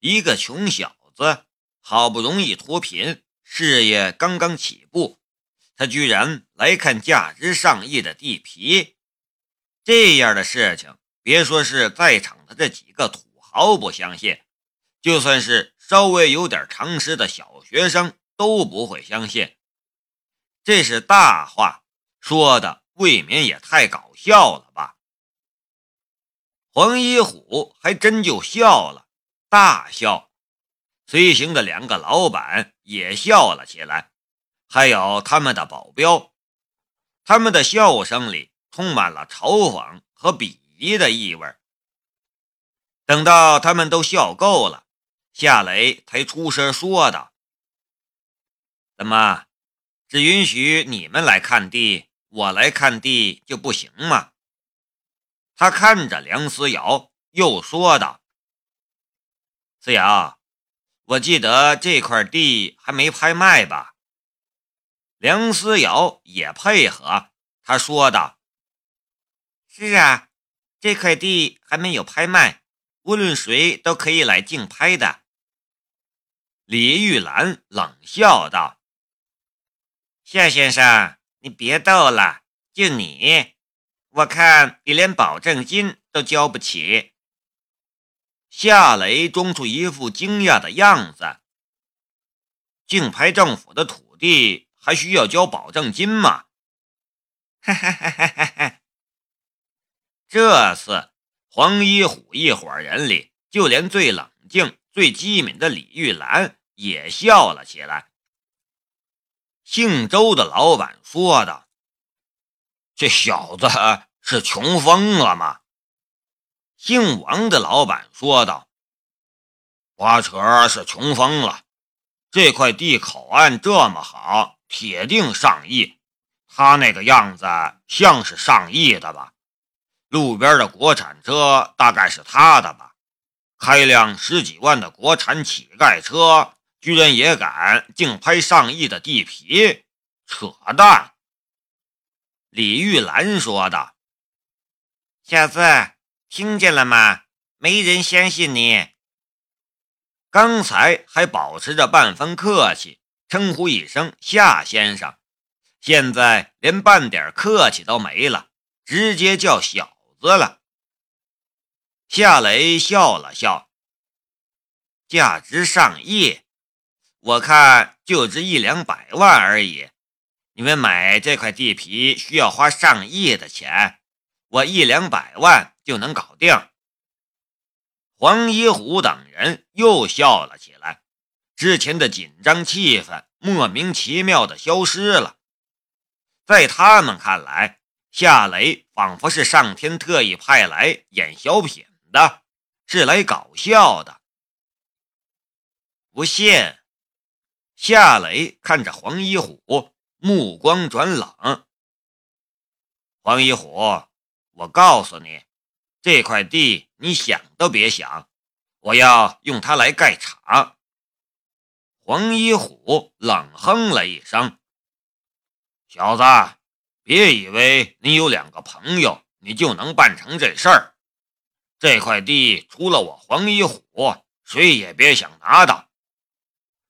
一个穷小子，好不容易脱贫，事业刚刚起步，他居然来看价值上亿的地皮。这样的事情，别说是在场的这几个土豪不相信，就算是稍微有点常识的小学生都不会相信。这是大话，说的未免也太搞笑了吧？黄一虎还真就笑了。大笑，随行的两个老板也笑了起来，还有他们的保镖，他们的笑声里充满了嘲讽和鄙夷的意味。等到他们都笑够了，夏雷才出声说道：“怎么，只允许你们来看地，我来看地就不行吗？”他看着梁思瑶，又说道。思瑶，我记得这块地还没拍卖吧？梁思瑶也配合，他说道：“是啊，这块地还没有拍卖，无论谁都可以来竞拍的。”李玉兰冷笑道：“夏先生，你别逗了，就你，我看你连保证金都交不起。”夏雷装出一副惊讶的样子。竞拍政府的土地还需要交保证金吗？哈哈哈哈哈！这次黄一虎一伙人里，就连最冷静、最机敏的李玉兰也笑了起来。姓周的老板说道：“这小子是穷疯了吗？”姓王的老板说道：“花车是穷疯了，这块地口岸这么好，铁定上亿。他那个样子像是上亿的吧？路边的国产车大概是他的吧？开辆十几万的国产乞丐车，居然也敢竞拍上亿的地皮？扯淡！”李玉兰说道：“小子。”听见了吗？没人相信你。刚才还保持着半分客气，称呼一声夏先生，现在连半点客气都没了，直接叫小子了。夏雷笑了笑，价值上亿，我看就值一两百万而已。你们买这块地皮需要花上亿的钱，我一两百万。就能搞定。黄一虎等人又笑了起来，之前的紧张气氛莫名其妙的消失了。在他们看来，夏雷仿佛是上天特意派来演小品的，是来搞笑的。不信？夏雷看着黄一虎，目光转冷。黄一虎，我告诉你。这块地你想都别想，我要用它来盖厂。黄一虎冷哼了一声：“小子，别以为你有两个朋友，你就能办成这事儿。这块地除了我黄一虎，谁也别想拿到。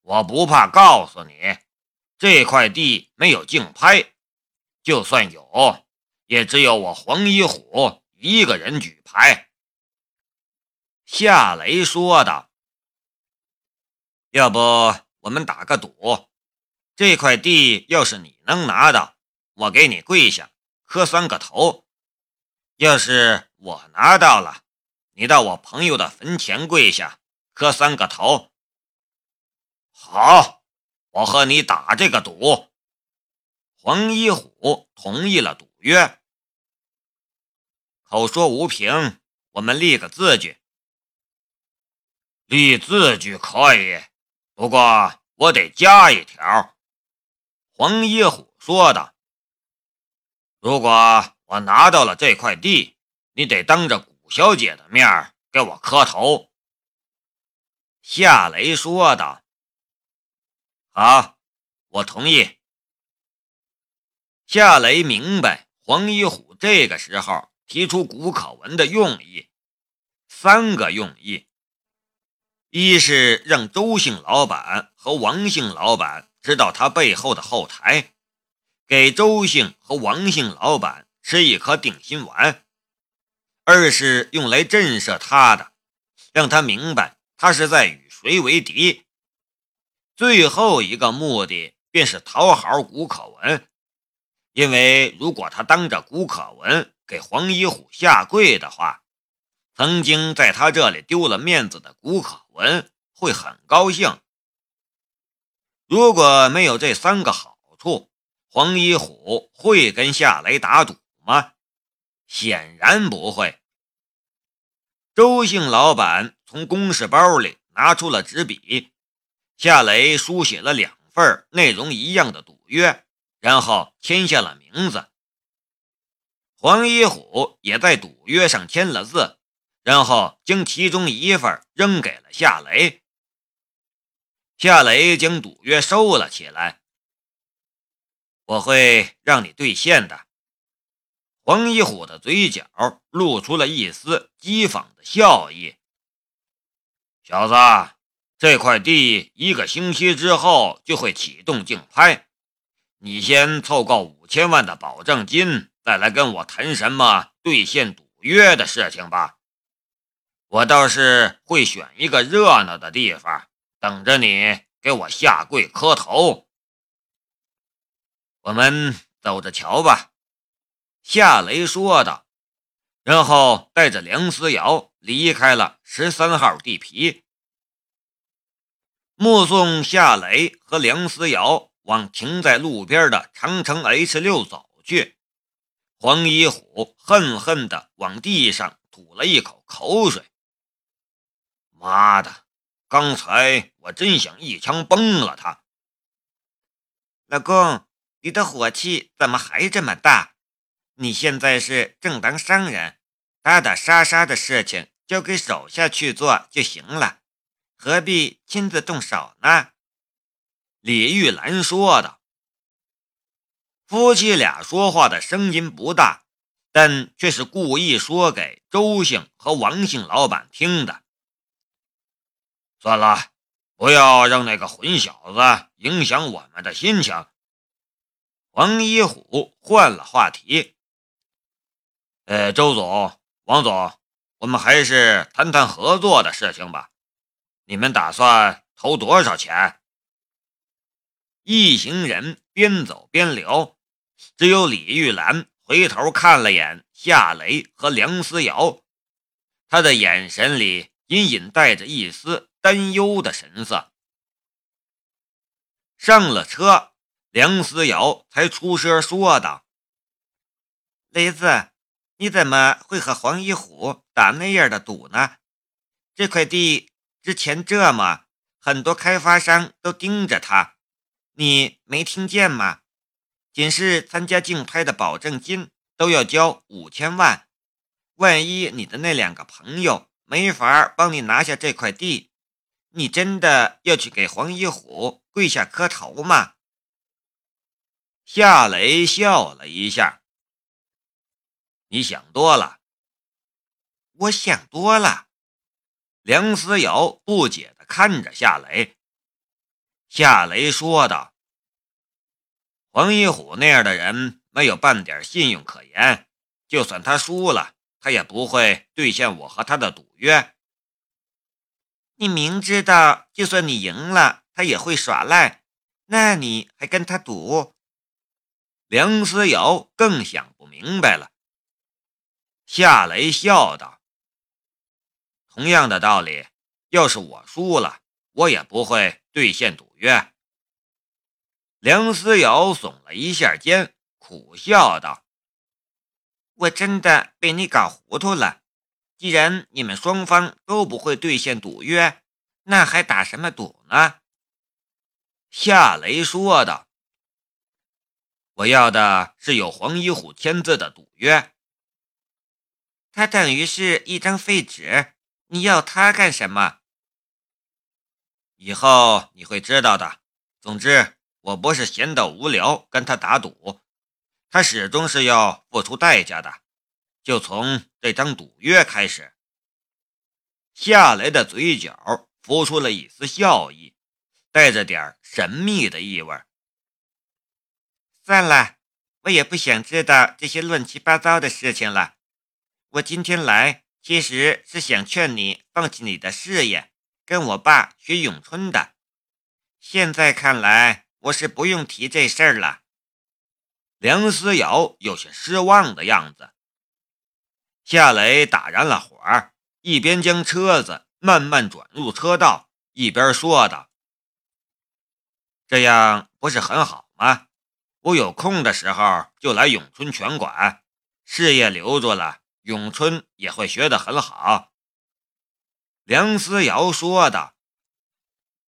我不怕告诉你，这块地没有竞拍，就算有，也只有我黄一虎。”一个人举牌，夏雷说道：“要不我们打个赌，这块地要是你能拿到，我给你跪下磕三个头；要是我拿到了，你到我朋友的坟前跪下磕三个头。”好，我和你打这个赌。黄一虎同意了赌约。口说无凭，我们立个字据。立字据可以，不过我得加一条。黄一虎说道：“如果我拿到了这块地，你得当着谷小姐的面给我磕头。”夏雷说道：“好，我同意。”夏雷明白黄一虎这个时候。提出古可文的用意，三个用意。一是让周姓老板和王姓老板知道他背后的后台，给周姓和王姓老板吃一颗定心丸；二是用来震慑他的，让他明白他是在与谁为敌。最后一个目的便是讨好谷可文，因为如果他当着谷可文给黄一虎下跪的话，曾经在他这里丢了面子的谷可。文会很高兴。如果没有这三个好处，黄一虎会跟夏雷打赌吗？显然不会。周姓老板从公事包里拿出了纸笔，夏雷书写了两份内容一样的赌约，然后签下了名字。黄一虎也在赌约上签了字。然后将其中一份扔给了夏雷，夏雷将赌约收了起来。我会让你兑现的。黄一虎的嘴角露出了一丝讥讽的笑意。小子，这块地一个星期之后就会启动竞拍，你先凑够五千万的保证金，再来跟我谈什么兑现赌约的事情吧。我倒是会选一个热闹的地方，等着你给我下跪磕头。我们走着瞧吧。”夏雷说道，然后带着梁思瑶离开了十三号地皮。目送夏雷和梁思瑶往停在路边的长城 H 六走去，黄一虎恨恨地往地上吐了一口口水。妈的！刚才我真想一枪崩了他。老公，你的火气怎么还这么大？你现在是正当商人，打打杀杀的事情交给手下去做就行了，何必亲自动手呢？李玉兰说道。夫妻俩说话的声音不大，但却是故意说给周姓和王姓老板听的。算了，不要让那个混小子影响我们的心情。王一虎换了话题：“呃，周总、王总，我们还是谈谈合作的事情吧。你们打算投多少钱？”一行人边走边聊，只有李玉兰回头看了眼夏雷和梁思瑶，他的眼神里隐隐带着一丝。担忧的神色。上了车，梁思瑶才出声说道：“雷子，你怎么会和黄一虎打那样的赌呢？这块地之前这么，很多开发商都盯着他，你没听见吗？仅是参加竞拍的保证金都要交五千万，万一你的那两个朋友没法帮你拿下这块地。”你真的要去给黄一虎跪下磕头吗？夏雷笑了一下。你想多了。我想多了。梁思瑶不解地看着夏雷。夏雷说道：“黄一虎那样的人没有半点信用可言，就算他输了，他也不会兑现我和他的赌约。”你明知道，就算你赢了，他也会耍赖，那你还跟他赌？梁思瑶更想不明白了。夏雷笑道：“同样的道理，要是我输了，我也不会兑现赌约。”梁思瑶耸了一下肩，苦笑道：“我真的被你搞糊涂了。”既然你们双方都不会兑现赌约，那还打什么赌呢？夏雷说道：“我要的是有黄一虎签字的赌约，它等于是一张废纸。你要它干什么？以后你会知道的。总之，我不是闲得无聊跟他打赌，他始终是要付出代价的。”就从这张赌约开始，夏雷的嘴角浮出了一丝笑意，带着点神秘的意味。算了，我也不想知道这些乱七八糟的事情了。我今天来，其实是想劝你放弃你的事业，跟我爸学咏春的。现在看来，我是不用提这事儿了。梁思瑶有些失望的样子。夏雷打燃了火，一边将车子慢慢转入车道，一边说道：“这样不是很好吗？我有空的时候就来咏春拳馆，事业留住了，咏春也会学得很好。”梁思瑶说道：“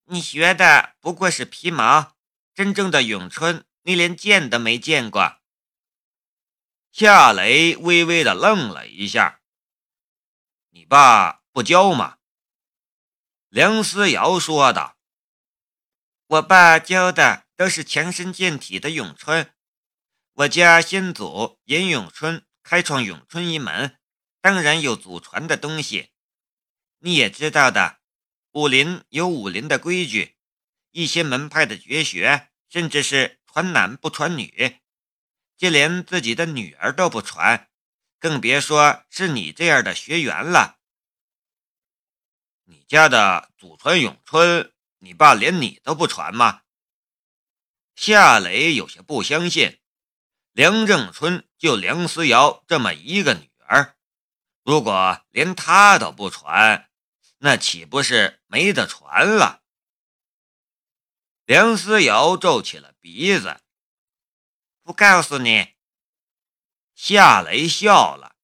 你学的不过是皮毛，真正的咏春。”你连见都没见过。夏雷微微的愣了一下。你爸不教吗？梁思瑶说道。我爸教的都是强身健体的咏春。我家先祖严咏春开创咏春一门，当然有祖传的东西。你也知道的，武林有武林的规矩，一些门派的绝学，甚至是。传男不传女，就连自己的女儿都不传，更别说是你这样的学员了。你家的祖传咏春，你爸连你都不传吗？夏雷有些不相信。梁正春就梁思瑶这么一个女儿，如果连他都不传，那岂不是没得传了？梁思瑶皱起了鼻子，不告诉你。夏雷笑了。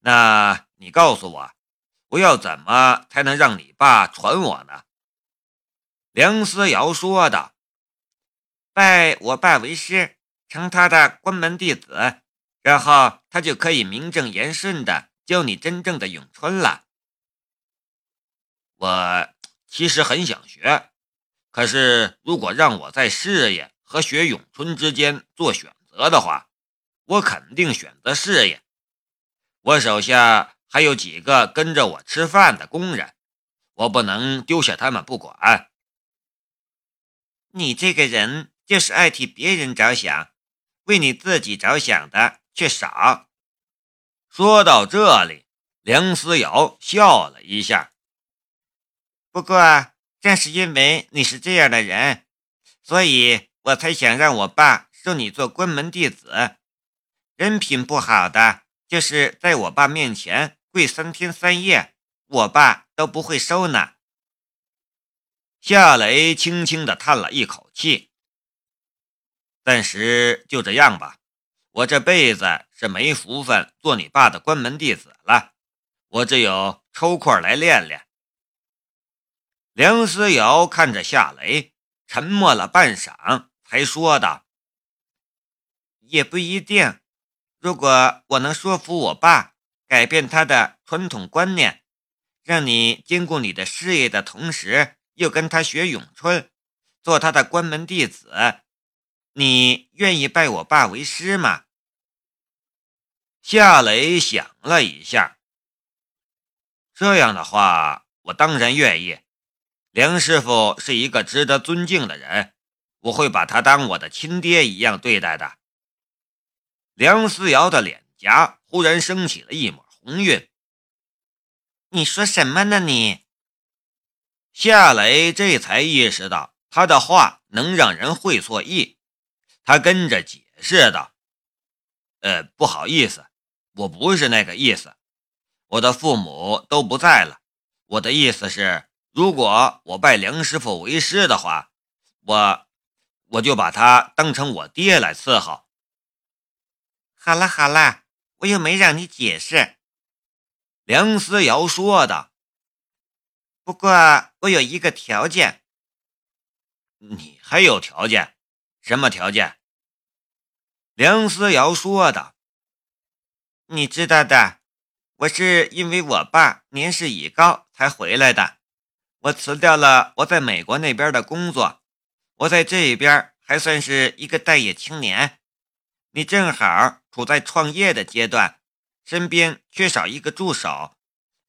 那你告诉我，我要怎么才能让你爸传我呢？梁思瑶说道：“拜我爸为师，成他的关门弟子，然后他就可以名正言顺的教你真正的咏春了。”我其实很想学。可是，如果让我在事业和学咏春之间做选择的话，我肯定选择事业。我手下还有几个跟着我吃饭的工人，我不能丢下他们不管。你这个人就是爱替别人着想，为你自己着想的却少。说到这里，梁思瑶笑了一下。不过。正是因为你是这样的人，所以我才想让我爸收你做关门弟子。人品不好的，就是在我爸面前跪三天三夜，我爸都不会收呢。夏雷轻轻地叹了一口气，暂时就这样吧。我这辈子是没福分做你爸的关门弟子了，我只有抽空来练练。梁思瑶看着夏雷，沉默了半晌，才说道：“也不一定。如果我能说服我爸改变他的传统观念，让你兼顾你的事业的同时，又跟他学咏春，做他的关门弟子，你愿意拜我爸为师吗？”夏雷想了一下，这样的话，我当然愿意。梁师傅是一个值得尊敬的人，我会把他当我的亲爹一样对待的。梁思瑶的脸颊忽然升起了一抹红晕。你说什么呢？你夏雷这才意识到他的话能让人会错意，他跟着解释道：“呃，不好意思，我不是那个意思。我的父母都不在了，我的意思是。”如果我拜梁师傅为师的话，我我就把他当成我爹来伺候。好了好了，我又没让你解释。”梁思瑶说的。不过我有一个条件。你还有条件？什么条件？梁思瑶说的。你知道的，我是因为我爸年事已高才回来的。我辞掉了我在美国那边的工作，我在这边还算是一个待业青年。你正好处在创业的阶段，身边缺少一个助手，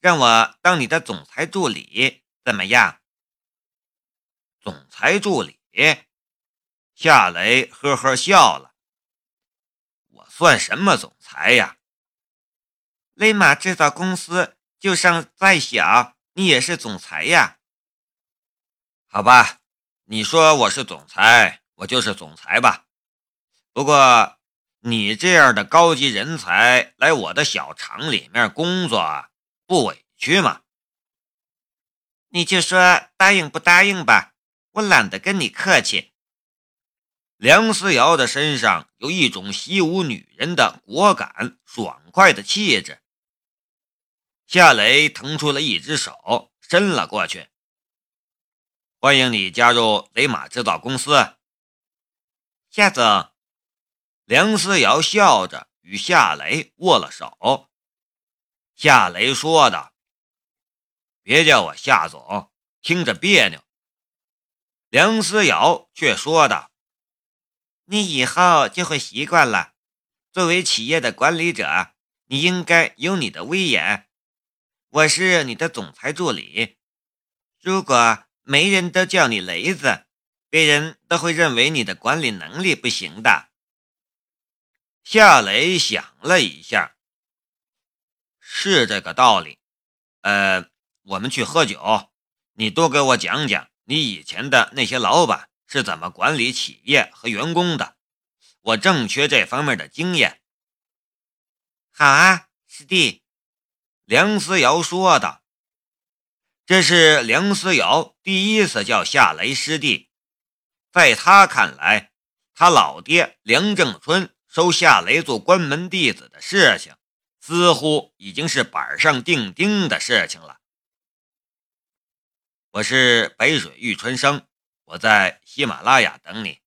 让我当你的总裁助理，怎么样？总裁助理夏雷呵呵笑了。我算什么总裁呀？雷马制造公司就算再小，你也是总裁呀。好吧，你说我是总裁，我就是总裁吧。不过你这样的高级人才来我的小厂里面工作，不委屈吗？你就说答应不答应吧，我懒得跟你客气。梁思瑶的身上有一种习武女人的果敢爽快的气质。夏雷腾出了一只手，伸了过去。欢迎你加入雷马制造公司，夏总。梁思瑶笑着与夏雷握了手。夏雷说道：“别叫我夏总，听着别扭。”梁思瑶却说道：“你以后就会习惯了。作为企业的管理者，你应该有你的威严。我是你的总裁助理，如果……”没人都叫你雷子，别人都会认为你的管理能力不行的。夏雷想了一下，是这个道理。呃，我们去喝酒，你多给我讲讲你以前的那些老板是怎么管理企业和员工的，我正缺这方面的经验。好啊，师弟，梁思瑶说道。这是梁思瑶第一次叫夏雷师弟，在他看来，他老爹梁正春收夏雷做关门弟子的事情，似乎已经是板上钉钉的事情了。我是北水玉春生，我在喜马拉雅等你。